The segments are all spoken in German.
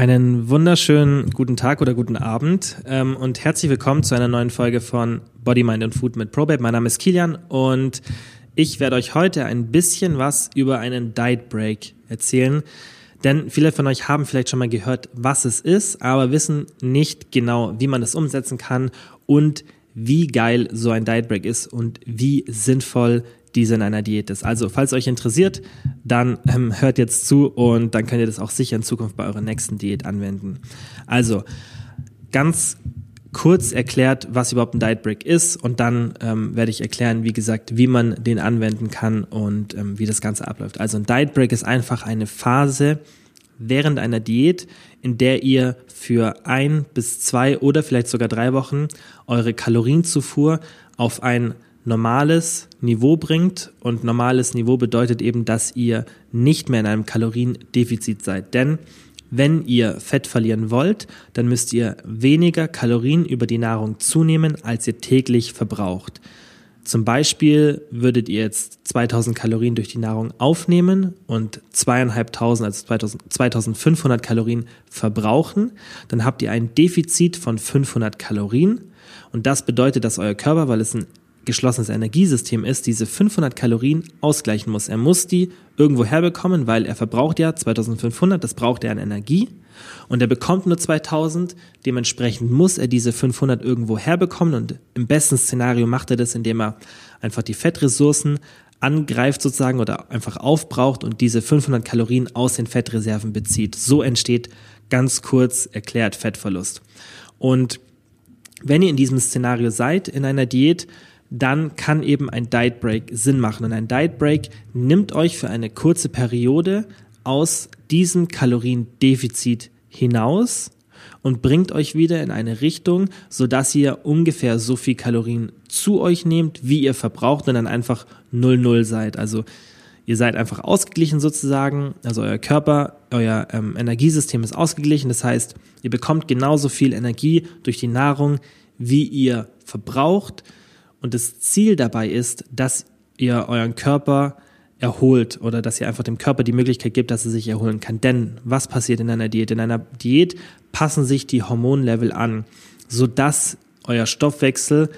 Einen wunderschönen guten Tag oder guten Abend ähm, und herzlich willkommen zu einer neuen Folge von Body, Mind und Food mit ProBabe. Mein Name ist Kilian und ich werde euch heute ein bisschen was über einen Diet Break erzählen. Denn viele von euch haben vielleicht schon mal gehört, was es ist, aber wissen nicht genau, wie man das umsetzen kann und wie geil so ein Diet Break ist und wie sinnvoll diese in einer Diät ist. Also, falls euch interessiert, dann ähm, hört jetzt zu und dann könnt ihr das auch sicher in Zukunft bei eurer nächsten Diät anwenden. Also, ganz kurz erklärt, was überhaupt ein Diet Break ist und dann ähm, werde ich erklären, wie gesagt, wie man den anwenden kann und ähm, wie das Ganze abläuft. Also ein Diet Break ist einfach eine Phase während einer Diät, in der ihr für ein bis zwei oder vielleicht sogar drei Wochen eure Kalorienzufuhr auf ein normales Niveau bringt. Und normales Niveau bedeutet eben, dass ihr nicht mehr in einem Kaloriendefizit seid. Denn wenn ihr Fett verlieren wollt, dann müsst ihr weniger Kalorien über die Nahrung zunehmen, als ihr täglich verbraucht. Zum Beispiel würdet ihr jetzt 2000 Kalorien durch die Nahrung aufnehmen und zweieinhalbtausend, also 2500 Kalorien verbrauchen. Dann habt ihr ein Defizit von 500 Kalorien. Und das bedeutet, dass euer Körper, weil es ein geschlossenes Energiesystem ist, diese 500 Kalorien ausgleichen muss. Er muss die irgendwo herbekommen, weil er verbraucht ja 2500, das braucht er an Energie und er bekommt nur 2000, dementsprechend muss er diese 500 irgendwo herbekommen und im besten Szenario macht er das, indem er einfach die Fettressourcen angreift sozusagen oder einfach aufbraucht und diese 500 Kalorien aus den Fettreserven bezieht. So entsteht ganz kurz erklärt Fettverlust. Und wenn ihr in diesem Szenario seid, in einer Diät, dann kann eben ein Diet Break Sinn machen. Und ein Diet Break nimmt euch für eine kurze Periode aus diesem Kaloriendefizit hinaus und bringt euch wieder in eine Richtung, so dass ihr ungefähr so viel Kalorien zu euch nehmt, wie ihr verbraucht und dann einfach 0-0 seid. Also ihr seid einfach ausgeglichen sozusagen, also euer Körper, euer ähm, Energiesystem ist ausgeglichen, das heißt, ihr bekommt genauso viel Energie durch die Nahrung, wie ihr verbraucht und das Ziel dabei ist, dass ihr euren Körper erholt oder dass ihr einfach dem Körper die Möglichkeit gibt, dass er sich erholen kann. Denn was passiert in einer Diät? In einer Diät passen sich die Hormonlevel an, sodass euer Stoffwechsel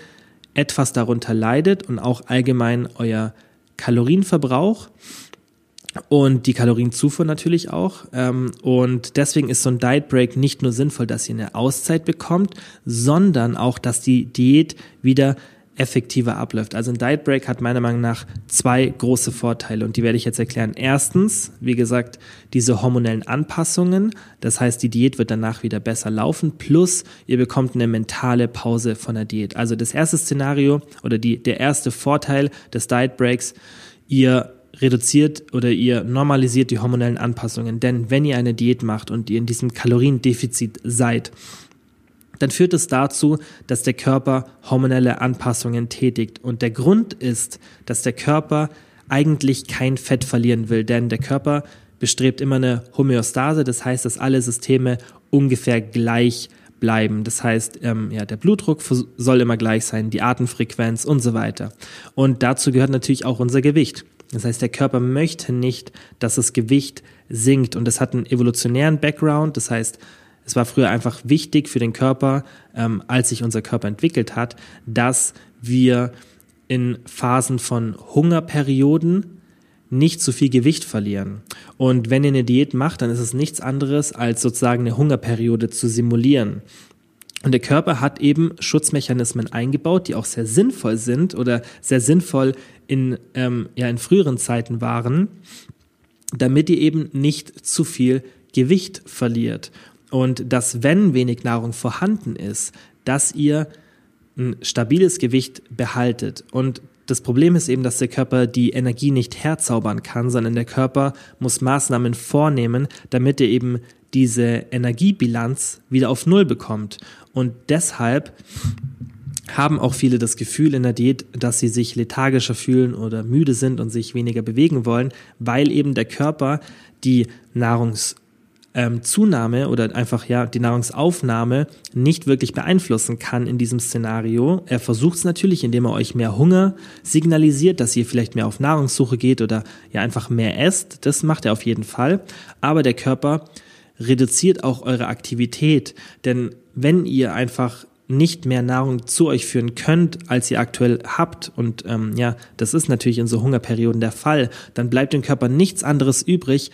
etwas darunter leidet und auch allgemein euer Kalorienverbrauch und die Kalorienzufuhr natürlich auch. Ähm, und deswegen ist so ein Diet Break nicht nur sinnvoll, dass ihr eine Auszeit bekommt, sondern auch, dass die Diät wieder effektiver abläuft. Also ein Diet Break hat meiner Meinung nach zwei große Vorteile und die werde ich jetzt erklären. Erstens, wie gesagt, diese hormonellen Anpassungen, das heißt, die Diät wird danach wieder besser laufen, plus ihr bekommt eine mentale Pause von der Diät. Also das erste Szenario oder die, der erste Vorteil des Diet Breaks, ihr reduziert oder ihr normalisiert die hormonellen Anpassungen. Denn wenn ihr eine Diät macht und ihr in diesem Kaloriendefizit seid, dann führt es dazu, dass der Körper hormonelle Anpassungen tätigt. Und der Grund ist, dass der Körper eigentlich kein Fett verlieren will, denn der Körper bestrebt immer eine Homöostase, das heißt, dass alle Systeme ungefähr gleich bleiben. Das heißt, ähm, ja, der Blutdruck soll immer gleich sein, die Atemfrequenz und so weiter. Und dazu gehört natürlich auch unser Gewicht. Das heißt, der Körper möchte nicht, dass das Gewicht sinkt und das hat einen evolutionären Background. Das heißt, es war früher einfach wichtig für den Körper, ähm, als sich unser Körper entwickelt hat, dass wir in Phasen von Hungerperioden nicht zu viel Gewicht verlieren. Und wenn ihr eine Diät macht, dann ist es nichts anderes, als sozusagen eine Hungerperiode zu simulieren. Und der Körper hat eben Schutzmechanismen eingebaut, die auch sehr sinnvoll sind oder sehr sinnvoll in, ähm, ja, in früheren Zeiten waren, damit ihr eben nicht zu viel Gewicht verliert und dass, wenn wenig Nahrung vorhanden ist, dass ihr ein stabiles Gewicht behaltet. Und das Problem ist eben, dass der Körper die Energie nicht herzaubern kann, sondern der Körper muss Maßnahmen vornehmen, damit er eben diese Energiebilanz wieder auf Null bekommt. Und deshalb haben auch viele das Gefühl in der Diät, dass sie sich lethargischer fühlen oder müde sind und sich weniger bewegen wollen, weil eben der Körper die Nahrungs ähm, Zunahme oder einfach ja die Nahrungsaufnahme nicht wirklich beeinflussen kann in diesem Szenario. Er versucht es natürlich, indem er euch mehr Hunger signalisiert, dass ihr vielleicht mehr auf Nahrungssuche geht oder ja einfach mehr esst. Das macht er auf jeden Fall. Aber der Körper reduziert auch eure Aktivität. Denn wenn ihr einfach nicht mehr Nahrung zu euch führen könnt, als ihr aktuell habt, und ähm, ja, das ist natürlich in so Hungerperioden der Fall, dann bleibt dem Körper nichts anderes übrig,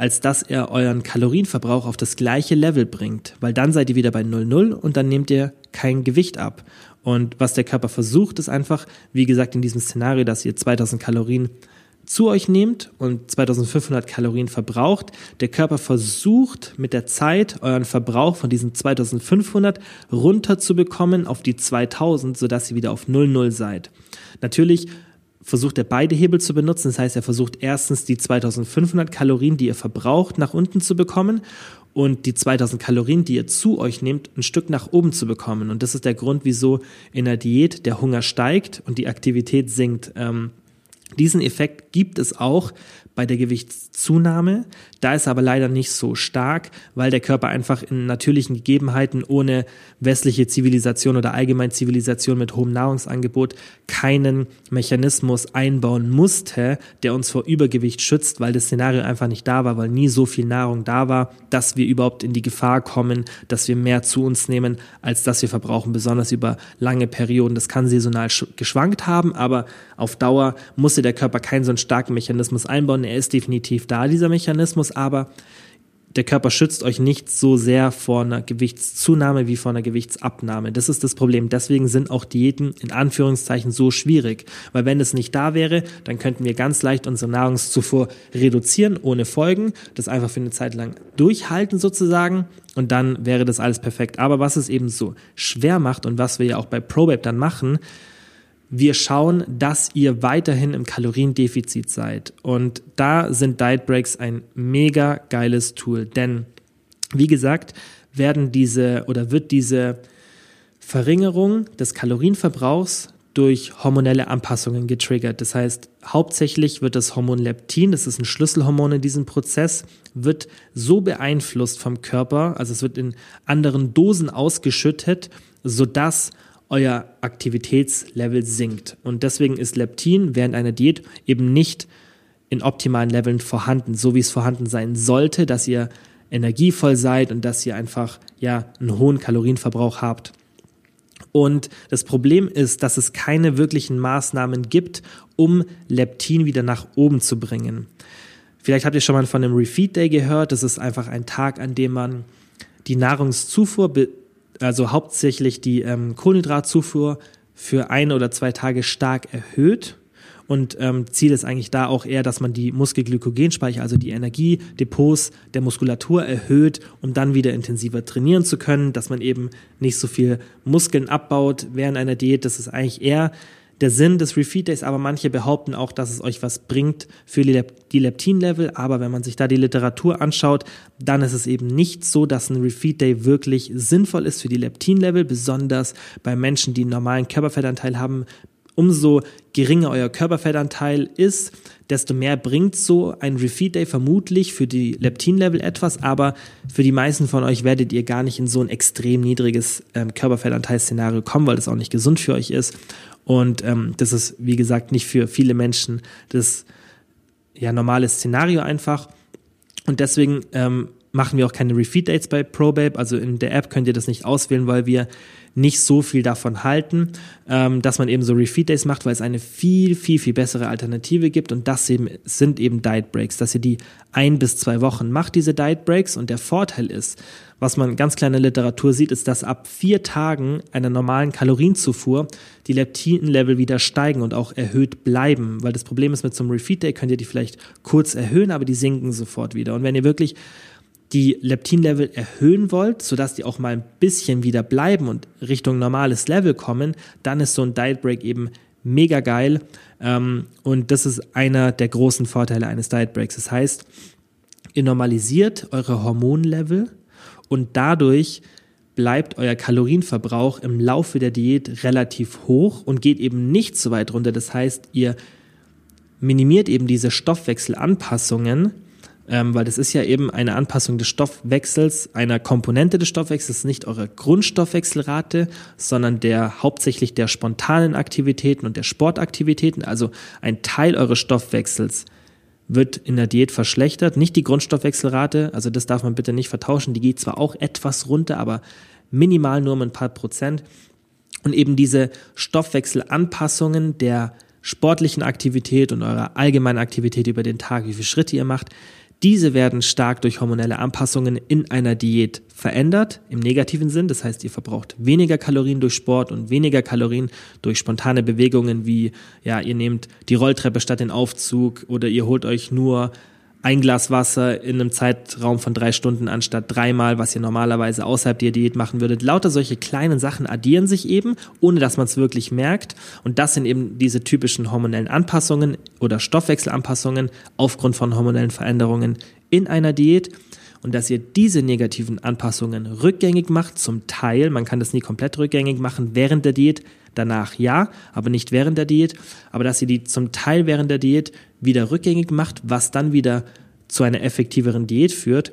als dass er euren Kalorienverbrauch auf das gleiche Level bringt, weil dann seid ihr wieder bei 0,0 und dann nehmt ihr kein Gewicht ab. Und was der Körper versucht, ist einfach, wie gesagt, in diesem Szenario, dass ihr 2000 Kalorien zu euch nehmt und 2500 Kalorien verbraucht. Der Körper versucht mit der Zeit euren Verbrauch von diesen 2500 runterzubekommen auf die 2000, sodass ihr wieder auf 00 seid. Natürlich versucht er beide Hebel zu benutzen. Das heißt, er versucht erstens die 2500 Kalorien, die ihr verbraucht, nach unten zu bekommen und die 2000 Kalorien, die ihr zu euch nehmt, ein Stück nach oben zu bekommen. Und das ist der Grund, wieso in der Diät der Hunger steigt und die Aktivität sinkt. Ähm, diesen Effekt gibt es auch bei der Gewichtszunahme. Da ist aber leider nicht so stark, weil der Körper einfach in natürlichen Gegebenheiten ohne westliche Zivilisation oder allgemein Zivilisation mit hohem Nahrungsangebot keinen Mechanismus einbauen musste, der uns vor Übergewicht schützt, weil das Szenario einfach nicht da war, weil nie so viel Nahrung da war, dass wir überhaupt in die Gefahr kommen, dass wir mehr zu uns nehmen, als dass wir verbrauchen, besonders über lange Perioden. Das kann saisonal geschwankt haben, aber auf Dauer musste der Körper keinen so einen starken Mechanismus einbauen er ist definitiv da, dieser Mechanismus, aber der Körper schützt euch nicht so sehr vor einer Gewichtszunahme wie vor einer Gewichtsabnahme. Das ist das Problem. Deswegen sind auch Diäten in Anführungszeichen so schwierig. Weil wenn es nicht da wäre, dann könnten wir ganz leicht unsere Nahrungszufuhr reduzieren, ohne Folgen, das einfach für eine Zeit lang durchhalten sozusagen und dann wäre das alles perfekt. Aber was es eben so schwer macht und was wir ja auch bei ProBabe dann machen, wir schauen, dass ihr weiterhin im Kaloriendefizit seid. Und da sind Diet Breaks ein mega geiles Tool. Denn, wie gesagt, werden diese oder wird diese Verringerung des Kalorienverbrauchs durch hormonelle Anpassungen getriggert. Das heißt, hauptsächlich wird das Hormon Leptin, das ist ein Schlüsselhormon in diesem Prozess, wird so beeinflusst vom Körper, also es wird in anderen Dosen ausgeschüttet, sodass euer Aktivitätslevel sinkt. Und deswegen ist Leptin während einer Diät eben nicht in optimalen Leveln vorhanden, so wie es vorhanden sein sollte, dass ihr energievoll seid und dass ihr einfach ja einen hohen Kalorienverbrauch habt. Und das Problem ist, dass es keine wirklichen Maßnahmen gibt, um Leptin wieder nach oben zu bringen. Vielleicht habt ihr schon mal von einem Refeed Day gehört. Das ist einfach ein Tag, an dem man die Nahrungszufuhr also hauptsächlich die ähm, Kohlenhydratzufuhr für ein oder zwei Tage stark erhöht. Und ähm, Ziel ist eigentlich da auch eher, dass man die Muskelglykogenspeicher, also die Energiedepots der Muskulatur erhöht, um dann wieder intensiver trainieren zu können, dass man eben nicht so viel Muskeln abbaut während einer Diät. Das ist eigentlich eher der Sinn des Refeed Days, aber manche behaupten auch, dass es euch was bringt für die Leptin-Level. Aber wenn man sich da die Literatur anschaut, dann ist es eben nicht so, dass ein Refeed Day wirklich sinnvoll ist für die Leptin-Level, besonders bei Menschen, die einen normalen Körperfettanteil haben. Umso geringer euer Körperfettanteil ist, desto mehr bringt so ein Refeed Day vermutlich für die Leptin-Level etwas, aber für die meisten von euch werdet ihr gar nicht in so ein extrem niedriges ähm, Körperfettanteil-Szenario kommen, weil das auch nicht gesund für euch ist. Und ähm, das ist, wie gesagt, nicht für viele Menschen das ja normale Szenario einfach. Und deswegen ähm, machen wir auch keine Refeed-Dates bei ProBabe. Also in der App könnt ihr das nicht auswählen, weil wir nicht so viel davon halten, ähm, dass man eben so Refeed Days macht, weil es eine viel, viel, viel bessere Alternative gibt. Und das eben, sind eben Diet Breaks, dass ihr die ein bis zwei Wochen macht, diese Diet Breaks. Und der Vorteil ist, was man ganz kleiner Literatur sieht, ist, dass ab vier Tagen einer normalen Kalorienzufuhr die Leptin-Level wieder steigen und auch erhöht bleiben, weil das Problem ist mit so einem Refeed Day könnt ihr die vielleicht kurz erhöhen, aber die sinken sofort wieder. Und wenn ihr wirklich die Leptin-Level erhöhen wollt, sodass die auch mal ein bisschen wieder bleiben und Richtung normales Level kommen, dann ist so ein Diet Break eben mega geil. Ähm, und das ist einer der großen Vorteile eines Diet Breaks. Das heißt, ihr normalisiert eure Hormonlevel und dadurch bleibt euer Kalorienverbrauch im Laufe der Diät relativ hoch und geht eben nicht so weit runter. Das heißt, ihr minimiert eben diese Stoffwechselanpassungen ähm, weil das ist ja eben eine Anpassung des Stoffwechsels, einer Komponente des Stoffwechsels, nicht eure Grundstoffwechselrate, sondern der hauptsächlich der spontanen Aktivitäten und der Sportaktivitäten, also ein Teil eures Stoffwechsels wird in der Diät verschlechtert. Nicht die Grundstoffwechselrate, also das darf man bitte nicht vertauschen. Die geht zwar auch etwas runter, aber minimal nur um ein paar Prozent. Und eben diese Stoffwechselanpassungen der sportlichen Aktivität und eurer allgemeinen Aktivität über den Tag, wie viele Schritte ihr macht, diese werden stark durch hormonelle Anpassungen in einer Diät verändert, im negativen Sinn. Das heißt, ihr verbraucht weniger Kalorien durch Sport und weniger Kalorien durch spontane Bewegungen wie, ja, ihr nehmt die Rolltreppe statt den Aufzug oder ihr holt euch nur ein Glas Wasser in einem Zeitraum von drei Stunden anstatt dreimal, was ihr normalerweise außerhalb der Diät machen würdet. Lauter solche kleinen Sachen addieren sich eben, ohne dass man es wirklich merkt. Und das sind eben diese typischen hormonellen Anpassungen oder Stoffwechselanpassungen aufgrund von hormonellen Veränderungen in einer Diät. Und dass ihr diese negativen Anpassungen rückgängig macht, zum Teil, man kann das nie komplett rückgängig machen während der Diät, danach ja, aber nicht während der Diät, aber dass ihr die zum Teil während der Diät wieder rückgängig macht, was dann wieder zu einer effektiveren Diät führt,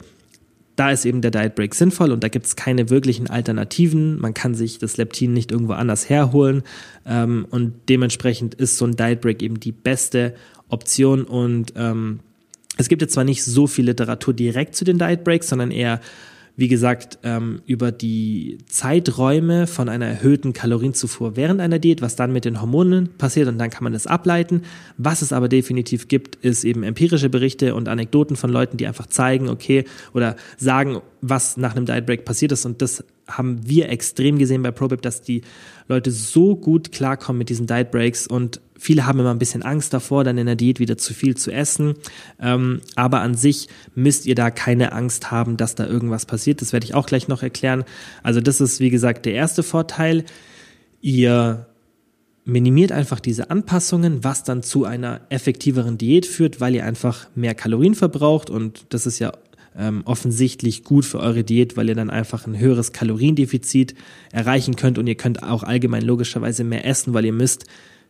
da ist eben der Diet Break sinnvoll und da gibt es keine wirklichen Alternativen. Man kann sich das Leptin nicht irgendwo anders herholen ähm, und dementsprechend ist so ein Diet Break eben die beste Option und ähm, es gibt jetzt zwar nicht so viel Literatur direkt zu den Diet Breaks, sondern eher wie gesagt, ähm, über die Zeiträume von einer erhöhten Kalorienzufuhr während einer Diät, was dann mit den Hormonen passiert und dann kann man das ableiten. Was es aber definitiv gibt, ist eben empirische Berichte und Anekdoten von Leuten, die einfach zeigen, okay, oder sagen, was nach einem Diet Break passiert ist und das haben wir extrem gesehen bei ProBip, dass die Leute so gut klarkommen mit diesen Diet Breaks und viele haben immer ein bisschen Angst davor, dann in der Diät wieder zu viel zu essen. Ähm, aber an sich müsst ihr da keine Angst haben, dass da irgendwas passiert. Das werde ich auch gleich noch erklären. Also das ist, wie gesagt, der erste Vorteil. Ihr minimiert einfach diese Anpassungen, was dann zu einer effektiveren Diät führt, weil ihr einfach mehr Kalorien verbraucht und das ist ja ähm, offensichtlich gut für eure Diät, weil ihr dann einfach ein höheres Kaloriendefizit erreichen könnt und ihr könnt auch allgemein logischerweise mehr essen, weil ihr müsst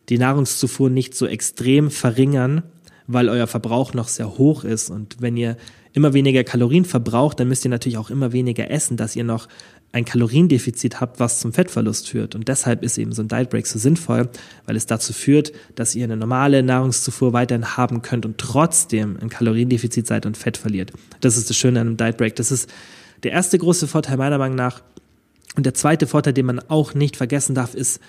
die Nahrungszufuhr nicht so extrem verringern, weil euer Verbrauch noch sehr hoch ist. Und wenn ihr immer weniger Kalorien verbraucht, dann müsst ihr natürlich auch immer weniger essen, dass ihr noch ein Kaloriendefizit habt, was zum Fettverlust führt. Und deshalb ist eben so ein Diet Break so sinnvoll, weil es dazu führt, dass ihr eine normale Nahrungszufuhr weiterhin haben könnt und trotzdem ein Kaloriendefizit seid und Fett verliert. Das ist das Schöne an einem Diet Break. Das ist der erste große Vorteil meiner Meinung nach. Und der zweite Vorteil, den man auch nicht vergessen darf, ist,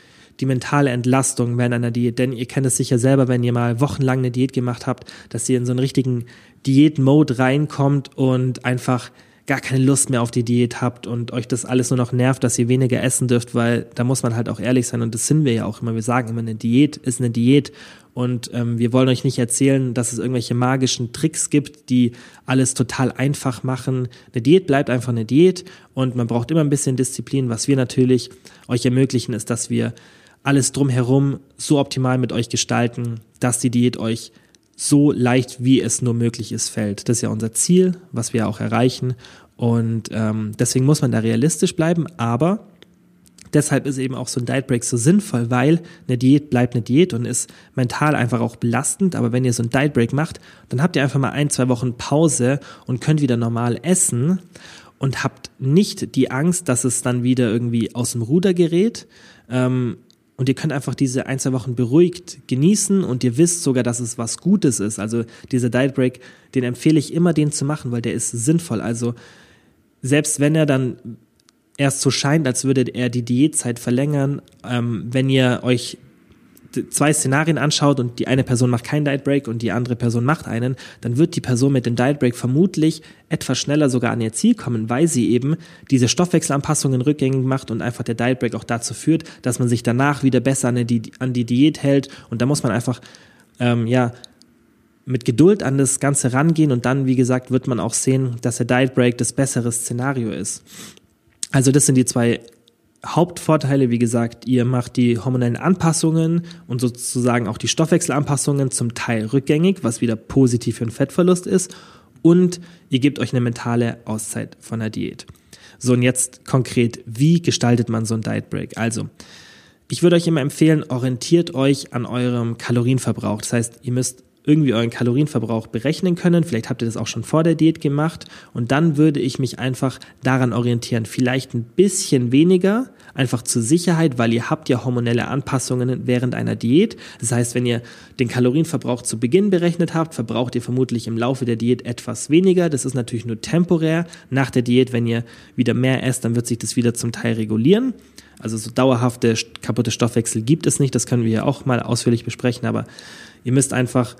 die mentale Entlastung während einer Diät. Denn ihr kennt es sicher selber, wenn ihr mal wochenlang eine Diät gemacht habt, dass ihr in so einen richtigen Diät-Mode reinkommt und einfach gar keine Lust mehr auf die Diät habt und euch das alles nur noch nervt, dass ihr weniger essen dürft, weil da muss man halt auch ehrlich sein und das sind wir ja auch immer. Wir sagen immer, eine Diät ist eine Diät und ähm, wir wollen euch nicht erzählen, dass es irgendwelche magischen Tricks gibt, die alles total einfach machen. Eine Diät bleibt einfach eine Diät und man braucht immer ein bisschen Disziplin. Was wir natürlich euch ermöglichen, ist, dass wir alles drumherum so optimal mit euch gestalten, dass die Diät euch so leicht, wie es nur möglich ist, fällt. Das ist ja unser Ziel, was wir auch erreichen. Und ähm, deswegen muss man da realistisch bleiben, aber deshalb ist eben auch so ein Diet Break so sinnvoll, weil eine Diät bleibt eine Diät und ist mental einfach auch belastend. Aber wenn ihr so ein Diet Break macht, dann habt ihr einfach mal ein, zwei Wochen Pause und könnt wieder normal essen und habt nicht die Angst, dass es dann wieder irgendwie aus dem Ruder gerät. Ähm, und ihr könnt einfach diese ein, zwei Wochen beruhigt genießen und ihr wisst sogar, dass es was Gutes ist. Also dieser Diet Break, den empfehle ich immer, den zu machen, weil der ist sinnvoll. Also selbst wenn er dann erst so scheint, als würde er die Diätzeit verlängern, ähm, wenn ihr euch zwei Szenarien anschaut und die eine Person macht keinen Diet Break und die andere Person macht einen, dann wird die Person mit dem Diet Break vermutlich etwas schneller sogar an ihr Ziel kommen, weil sie eben diese Stoffwechselanpassungen rückgängig macht und einfach der Diet Break auch dazu führt, dass man sich danach wieder besser an die, an die Diät hält und da muss man einfach ähm, ja mit Geduld an das Ganze rangehen und dann, wie gesagt, wird man auch sehen, dass der Diet Break das bessere Szenario ist. Also das sind die zwei Hauptvorteile, wie gesagt, ihr macht die hormonellen Anpassungen und sozusagen auch die Stoffwechselanpassungen zum Teil rückgängig, was wieder positiv für den Fettverlust ist. Und ihr gebt euch eine mentale Auszeit von der Diät. So, und jetzt konkret, wie gestaltet man so ein Diet Break? Also, ich würde euch immer empfehlen, orientiert euch an eurem Kalorienverbrauch. Das heißt, ihr müsst irgendwie euren Kalorienverbrauch berechnen können. Vielleicht habt ihr das auch schon vor der Diät gemacht. Und dann würde ich mich einfach daran orientieren. Vielleicht ein bisschen weniger einfach zur Sicherheit, weil ihr habt ja hormonelle Anpassungen während einer Diät. Das heißt, wenn ihr den Kalorienverbrauch zu Beginn berechnet habt, verbraucht ihr vermutlich im Laufe der Diät etwas weniger. Das ist natürlich nur temporär. Nach der Diät, wenn ihr wieder mehr esst, dann wird sich das wieder zum Teil regulieren. Also so dauerhafte kaputte Stoffwechsel gibt es nicht. Das können wir ja auch mal ausführlich besprechen. Aber ihr müsst einfach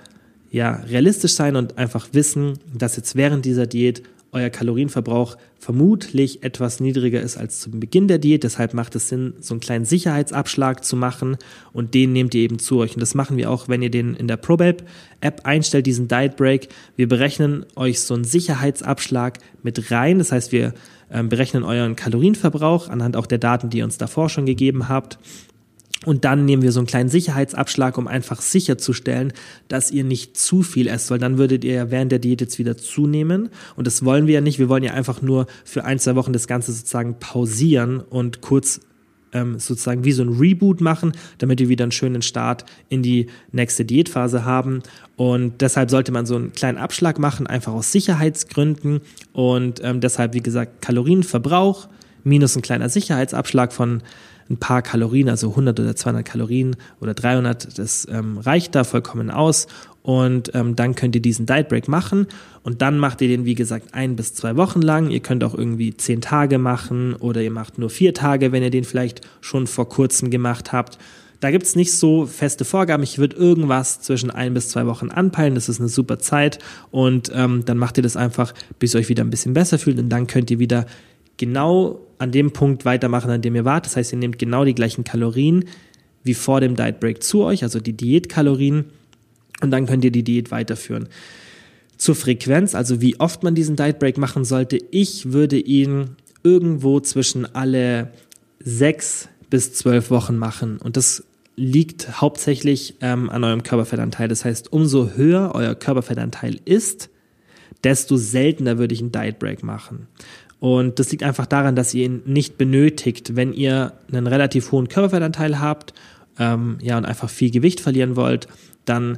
ja realistisch sein und einfach wissen, dass jetzt während dieser Diät euer Kalorienverbrauch vermutlich etwas niedriger ist als zum Beginn der Diät. Deshalb macht es Sinn, so einen kleinen Sicherheitsabschlag zu machen und den nehmt ihr eben zu euch. Und das machen wir auch, wenn ihr den in der ProBab App einstellt, diesen Diet Break. Wir berechnen euch so einen Sicherheitsabschlag mit rein. Das heißt, wir ähm, berechnen euren Kalorienverbrauch anhand auch der Daten, die ihr uns davor schon gegeben habt und dann nehmen wir so einen kleinen Sicherheitsabschlag, um einfach sicherzustellen, dass ihr nicht zu viel esst, weil dann würdet ihr ja während der Diät jetzt wieder zunehmen. Und das wollen wir ja nicht. Wir wollen ja einfach nur für ein, zwei Wochen das Ganze sozusagen pausieren und kurz ähm, sozusagen wie so ein Reboot machen, damit wir wieder einen schönen Start in die nächste Diätphase haben. Und deshalb sollte man so einen kleinen Abschlag machen, einfach aus Sicherheitsgründen. Und ähm, deshalb, wie gesagt, Kalorienverbrauch minus ein kleiner Sicherheitsabschlag von ein paar Kalorien, also 100 oder 200 Kalorien oder 300, das ähm, reicht da vollkommen aus. Und ähm, dann könnt ihr diesen Diet Break machen und dann macht ihr den, wie gesagt, ein bis zwei Wochen lang. Ihr könnt auch irgendwie zehn Tage machen oder ihr macht nur vier Tage, wenn ihr den vielleicht schon vor kurzem gemacht habt. Da gibt's nicht so feste Vorgaben. Ich würde irgendwas zwischen ein bis zwei Wochen anpeilen. Das ist eine super Zeit. Und ähm, dann macht ihr das einfach, bis ihr euch wieder ein bisschen besser fühlt. Und dann könnt ihr wieder genau an dem Punkt weitermachen, an dem ihr wart. Das heißt, ihr nehmt genau die gleichen Kalorien wie vor dem Diet Break zu euch, also die Diätkalorien, und dann könnt ihr die Diät weiterführen. Zur Frequenz, also wie oft man diesen Diet Break machen sollte, ich würde ihn irgendwo zwischen alle sechs bis zwölf Wochen machen. Und das liegt hauptsächlich ähm, an eurem Körperfettanteil. Das heißt, umso höher euer Körperfettanteil ist, desto seltener würde ich einen Diet Break machen. Und das liegt einfach daran, dass ihr ihn nicht benötigt, wenn ihr einen relativ hohen Körperfettanteil habt, ähm, ja, und einfach viel Gewicht verlieren wollt, dann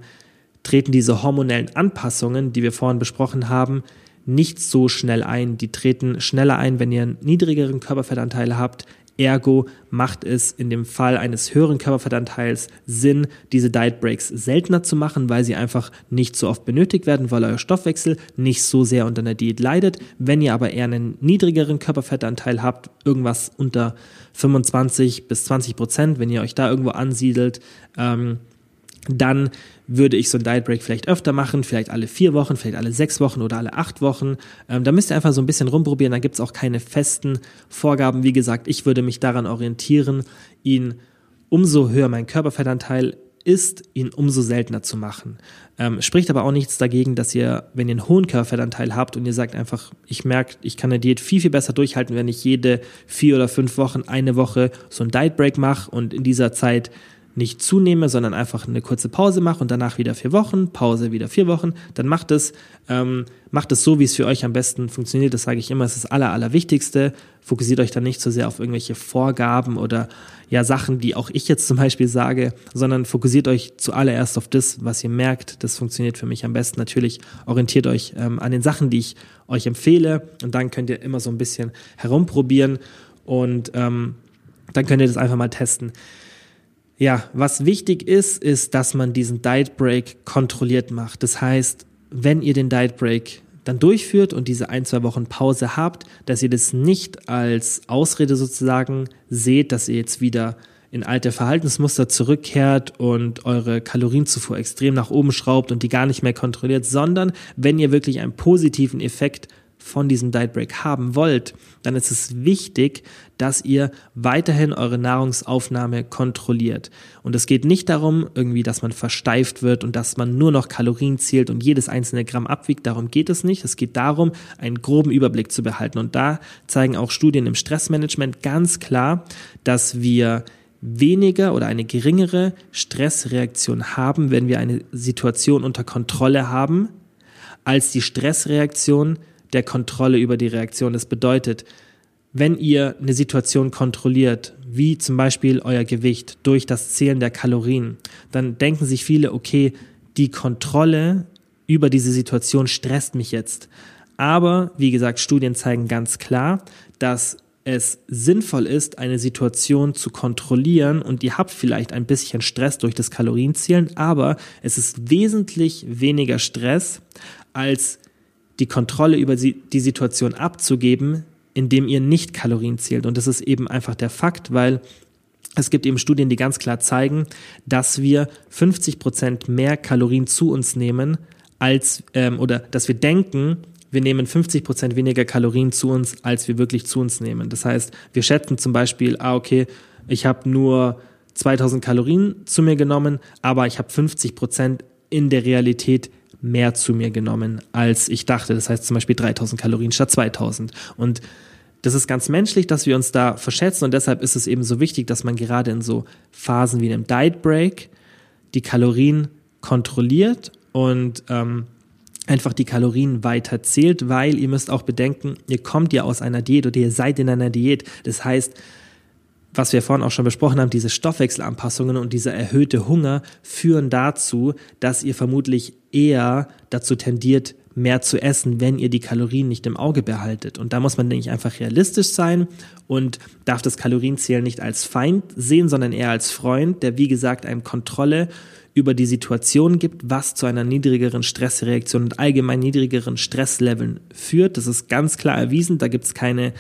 treten diese hormonellen Anpassungen, die wir vorhin besprochen haben, nicht so schnell ein. Die treten schneller ein, wenn ihr einen niedrigeren Körperfettanteil habt, Ergo macht es in dem Fall eines höheren Körperfettanteils Sinn, diese Diet Breaks seltener zu machen, weil sie einfach nicht so oft benötigt werden, weil euer Stoffwechsel nicht so sehr unter einer Diät leidet. Wenn ihr aber eher einen niedrigeren Körperfettanteil habt, irgendwas unter 25 bis 20 Prozent, wenn ihr euch da irgendwo ansiedelt, ähm, dann würde ich so ein Diet Break vielleicht öfter machen, vielleicht alle vier Wochen, vielleicht alle sechs Wochen oder alle acht Wochen. Ähm, da müsst ihr einfach so ein bisschen rumprobieren, da gibt es auch keine festen Vorgaben. Wie gesagt, ich würde mich daran orientieren, ihn umso höher mein Körperfettanteil ist, ihn umso seltener zu machen. Ähm, spricht aber auch nichts dagegen, dass ihr, wenn ihr einen hohen Körperfettanteil habt und ihr sagt einfach, ich merke, ich kann eine Diät viel, viel besser durchhalten, wenn ich jede vier oder fünf Wochen, eine Woche so ein Diet Break mache und in dieser Zeit nicht zunehme, sondern einfach eine kurze Pause mache und danach wieder vier Wochen, Pause wieder vier Wochen, dann macht es, ähm, macht es so, wie es für euch am besten funktioniert. Das sage ich immer, es ist das Aller, Allerwichtigste. Fokussiert euch dann nicht so sehr auf irgendwelche Vorgaben oder ja Sachen, die auch ich jetzt zum Beispiel sage, sondern fokussiert euch zuallererst auf das, was ihr merkt. Das funktioniert für mich am besten. Natürlich orientiert euch ähm, an den Sachen, die ich euch empfehle und dann könnt ihr immer so ein bisschen herumprobieren und ähm, dann könnt ihr das einfach mal testen. Ja, was wichtig ist, ist, dass man diesen Diet Break kontrolliert macht. Das heißt, wenn ihr den Diet Break dann durchführt und diese ein, zwei Wochen Pause habt, dass ihr das nicht als Ausrede sozusagen seht, dass ihr jetzt wieder in alte Verhaltensmuster zurückkehrt und eure Kalorienzufuhr extrem nach oben schraubt und die gar nicht mehr kontrolliert, sondern wenn ihr wirklich einen positiven Effekt von diesem Diet Break haben wollt, dann ist es wichtig, dass ihr weiterhin eure Nahrungsaufnahme kontrolliert. Und es geht nicht darum, irgendwie, dass man versteift wird und dass man nur noch Kalorien zählt und jedes einzelne Gramm abwiegt. Darum geht es nicht. Es geht darum, einen groben Überblick zu behalten. Und da zeigen auch Studien im Stressmanagement ganz klar, dass wir weniger oder eine geringere Stressreaktion haben, wenn wir eine Situation unter Kontrolle haben, als die Stressreaktion, der Kontrolle über die Reaktion. Das bedeutet, wenn ihr eine Situation kontrolliert, wie zum Beispiel euer Gewicht durch das Zählen der Kalorien, dann denken sich viele, okay, die Kontrolle über diese Situation stresst mich jetzt. Aber wie gesagt, Studien zeigen ganz klar, dass es sinnvoll ist, eine Situation zu kontrollieren und ihr habt vielleicht ein bisschen Stress durch das Kalorienzählen, aber es ist wesentlich weniger Stress, als die Kontrolle über die Situation abzugeben, indem ihr nicht Kalorien zählt. Und das ist eben einfach der Fakt, weil es gibt eben Studien, die ganz klar zeigen, dass wir 50 Prozent mehr Kalorien zu uns nehmen, als ähm, oder dass wir denken, wir nehmen 50 Prozent weniger Kalorien zu uns, als wir wirklich zu uns nehmen. Das heißt, wir schätzen zum Beispiel, ah, okay, ich habe nur 2000 Kalorien zu mir genommen, aber ich habe 50 Prozent in der Realität mehr zu mir genommen, als ich dachte. Das heißt zum Beispiel 3000 Kalorien statt 2000. Und das ist ganz menschlich, dass wir uns da verschätzen und deshalb ist es eben so wichtig, dass man gerade in so Phasen wie einem Diet Break die Kalorien kontrolliert und ähm, einfach die Kalorien weiter zählt, weil ihr müsst auch bedenken, ihr kommt ja aus einer Diät oder ihr seid in einer Diät. Das heißt, was wir vorhin auch schon besprochen haben, diese Stoffwechselanpassungen und dieser erhöhte Hunger führen dazu, dass ihr vermutlich eher dazu tendiert, mehr zu essen, wenn ihr die Kalorien nicht im Auge behaltet. Und da muss man, denke ich, einfach realistisch sein und darf das Kalorienzählen nicht als Feind sehen, sondern eher als Freund, der, wie gesagt, einem Kontrolle über die Situation gibt, was zu einer niedrigeren Stressreaktion und allgemein niedrigeren Stressleveln führt. Das ist ganz klar erwiesen. Da gibt es keine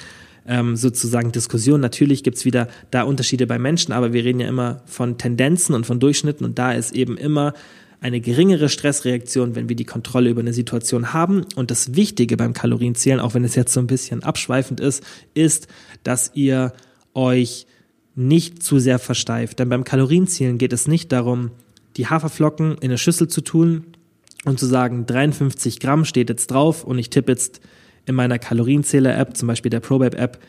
ähm, sozusagen Diskussion. Natürlich gibt es wieder da Unterschiede bei Menschen, aber wir reden ja immer von Tendenzen und von Durchschnitten und da ist eben immer eine geringere Stressreaktion, wenn wir die Kontrolle über eine Situation haben. Und das Wichtige beim Kalorienzählen, auch wenn es jetzt so ein bisschen abschweifend ist, ist, dass ihr euch nicht zu sehr versteift. Denn beim Kalorienzählen geht es nicht darum, die Haferflocken in eine Schüssel zu tun und zu sagen, 53 Gramm steht jetzt drauf und ich tippe jetzt in meiner Kalorienzähler-App, zum Beispiel der ProBab-App,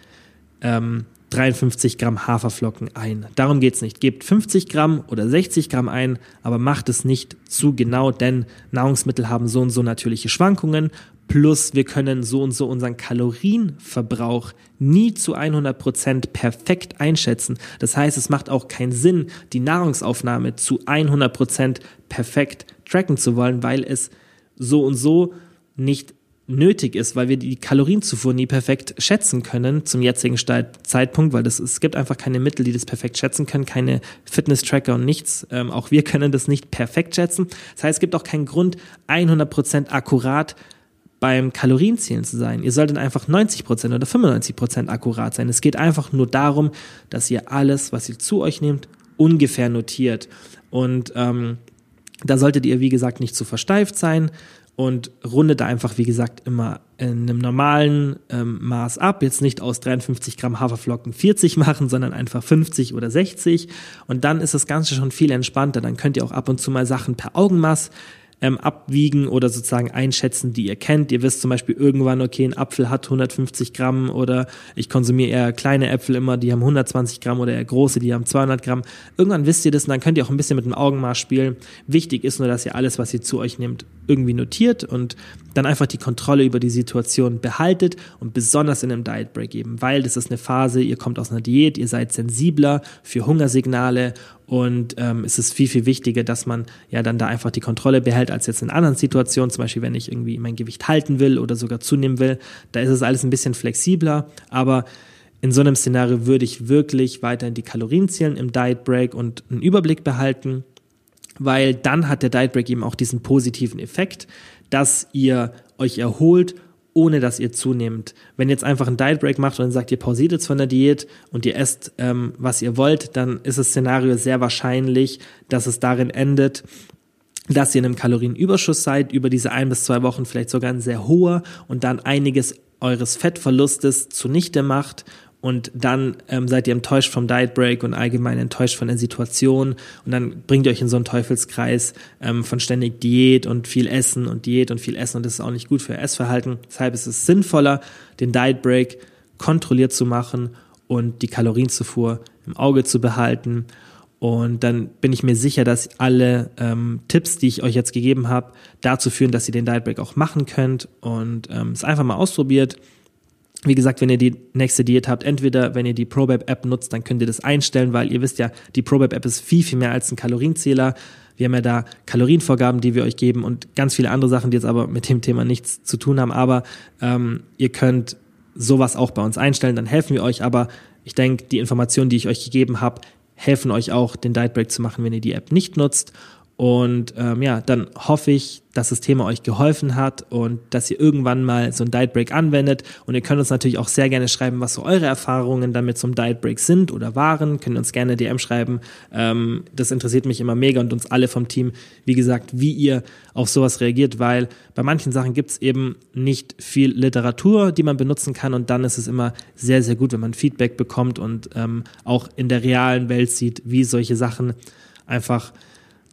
ähm, 53 Gramm Haferflocken ein. Darum geht es nicht. Gebt 50 Gramm oder 60 Gramm ein, aber macht es nicht zu genau, denn Nahrungsmittel haben so und so natürliche Schwankungen. Plus wir können so und so unseren Kalorienverbrauch nie zu 100 Prozent perfekt einschätzen. Das heißt, es macht auch keinen Sinn, die Nahrungsaufnahme zu 100 Prozent perfekt tracken zu wollen, weil es so und so nicht nötig ist, weil wir die Kalorienzufuhr nie perfekt schätzen können zum jetzigen Zeitpunkt, weil das, es gibt einfach keine Mittel, die das perfekt schätzen können, keine Fitness-Tracker und nichts. Ähm, auch wir können das nicht perfekt schätzen. Das heißt, es gibt auch keinen Grund, 100% akkurat beim Kalorienzählen zu sein. Ihr solltet einfach 90% oder 95% akkurat sein. Es geht einfach nur darum, dass ihr alles, was ihr zu euch nehmt, ungefähr notiert. Und ähm, da solltet ihr, wie gesagt, nicht zu versteift sein und rundet da einfach, wie gesagt, immer in einem normalen ähm, Maß ab. Jetzt nicht aus 53 Gramm Haferflocken 40 machen, sondern einfach 50 oder 60. Und dann ist das Ganze schon viel entspannter. Dann könnt ihr auch ab und zu mal Sachen per Augenmaß ähm, abwiegen oder sozusagen einschätzen, die ihr kennt. Ihr wisst zum Beispiel irgendwann, okay, ein Apfel hat 150 Gramm oder ich konsumiere eher kleine Äpfel immer, die haben 120 Gramm oder eher große, die haben 200 Gramm. Irgendwann wisst ihr das und dann könnt ihr auch ein bisschen mit dem Augenmaß spielen. Wichtig ist nur, dass ihr alles, was ihr zu euch nehmt, irgendwie notiert und dann einfach die Kontrolle über die Situation behaltet und besonders in einem Diet Break eben, weil das ist eine Phase, ihr kommt aus einer Diät, ihr seid sensibler für Hungersignale und ähm, es ist viel, viel wichtiger, dass man ja dann da einfach die Kontrolle behält, als jetzt in anderen Situationen, zum Beispiel wenn ich irgendwie mein Gewicht halten will oder sogar zunehmen will. Da ist es alles ein bisschen flexibler, aber in so einem Szenario würde ich wirklich weiterhin die Kalorien zählen im Diet Break und einen Überblick behalten, weil dann hat der Diet Break eben auch diesen positiven Effekt, dass ihr euch erholt ohne dass ihr zunehmt. Wenn ihr jetzt einfach einen Diet Break macht und dann sagt, ihr pausiert jetzt von der Diät und ihr esst, ähm, was ihr wollt, dann ist das Szenario sehr wahrscheinlich, dass es darin endet, dass ihr in einem Kalorienüberschuss seid, über diese ein bis zwei Wochen vielleicht sogar ein sehr hoher und dann einiges eures Fettverlustes zunichte macht und dann ähm, seid ihr enttäuscht vom Diet Break und allgemein enttäuscht von der Situation und dann bringt ihr euch in so einen Teufelskreis ähm, von ständig Diät und viel Essen und Diät und viel Essen und das ist auch nicht gut für Essverhalten. Deshalb ist es sinnvoller, den Diet Break kontrolliert zu machen und die Kalorienzufuhr im Auge zu behalten. Und dann bin ich mir sicher, dass alle ähm, Tipps, die ich euch jetzt gegeben habe, dazu führen, dass ihr den Diet Break auch machen könnt und ähm, es einfach mal ausprobiert wie gesagt, wenn ihr die nächste Diät habt, entweder wenn ihr die ProBab App nutzt, dann könnt ihr das einstellen, weil ihr wisst ja, die ProBab App ist viel, viel mehr als ein Kalorienzähler. Wir haben ja da Kalorienvorgaben, die wir euch geben und ganz viele andere Sachen, die jetzt aber mit dem Thema nichts zu tun haben. Aber ähm, ihr könnt sowas auch bei uns einstellen, dann helfen wir euch. Aber ich denke, die Informationen, die ich euch gegeben habe, helfen euch auch, den Diet Break zu machen, wenn ihr die App nicht nutzt. Und ähm, ja, dann hoffe ich, dass das Thema euch geholfen hat und dass ihr irgendwann mal so ein Diet Break anwendet. Und ihr könnt uns natürlich auch sehr gerne schreiben, was so eure Erfahrungen damit zum Diet Break sind oder waren. Könnt uns gerne DM schreiben. Ähm, das interessiert mich immer mega und uns alle vom Team, wie gesagt, wie ihr auf sowas reagiert, weil bei manchen Sachen gibt es eben nicht viel Literatur, die man benutzen kann. Und dann ist es immer sehr, sehr gut, wenn man Feedback bekommt und ähm, auch in der realen Welt sieht, wie solche Sachen einfach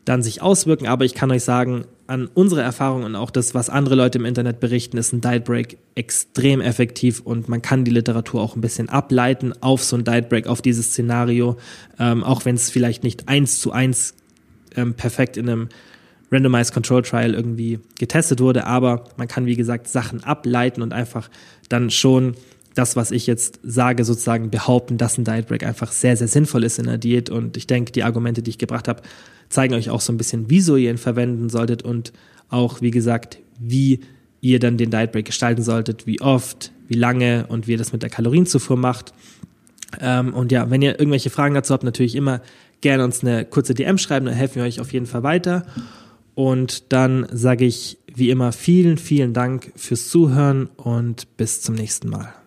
dann sich auswirken. Aber ich kann euch sagen, an unsere Erfahrung und auch das, was andere Leute im Internet berichten, ist ein Diet Break extrem effektiv und man kann die Literatur auch ein bisschen ableiten auf so ein Diet Break, auf dieses Szenario, ähm, auch wenn es vielleicht nicht eins zu eins ähm, perfekt in einem Randomized Control Trial irgendwie getestet wurde, aber man kann, wie gesagt, Sachen ableiten und einfach dann schon das, was ich jetzt sage, sozusagen behaupten, dass ein Diet Break einfach sehr, sehr sinnvoll ist in der Diät. Und ich denke, die Argumente, die ich gebracht habe, zeigen euch auch so ein bisschen, wieso ihr ihn verwenden solltet und auch, wie gesagt, wie ihr dann den Diet Break gestalten solltet, wie oft, wie lange und wie ihr das mit der Kalorienzufuhr macht. Ähm, und ja, wenn ihr irgendwelche Fragen dazu habt, natürlich immer gerne uns eine kurze DM schreiben, dann helfen wir euch auf jeden Fall weiter. Und dann sage ich wie immer vielen, vielen Dank fürs Zuhören und bis zum nächsten Mal.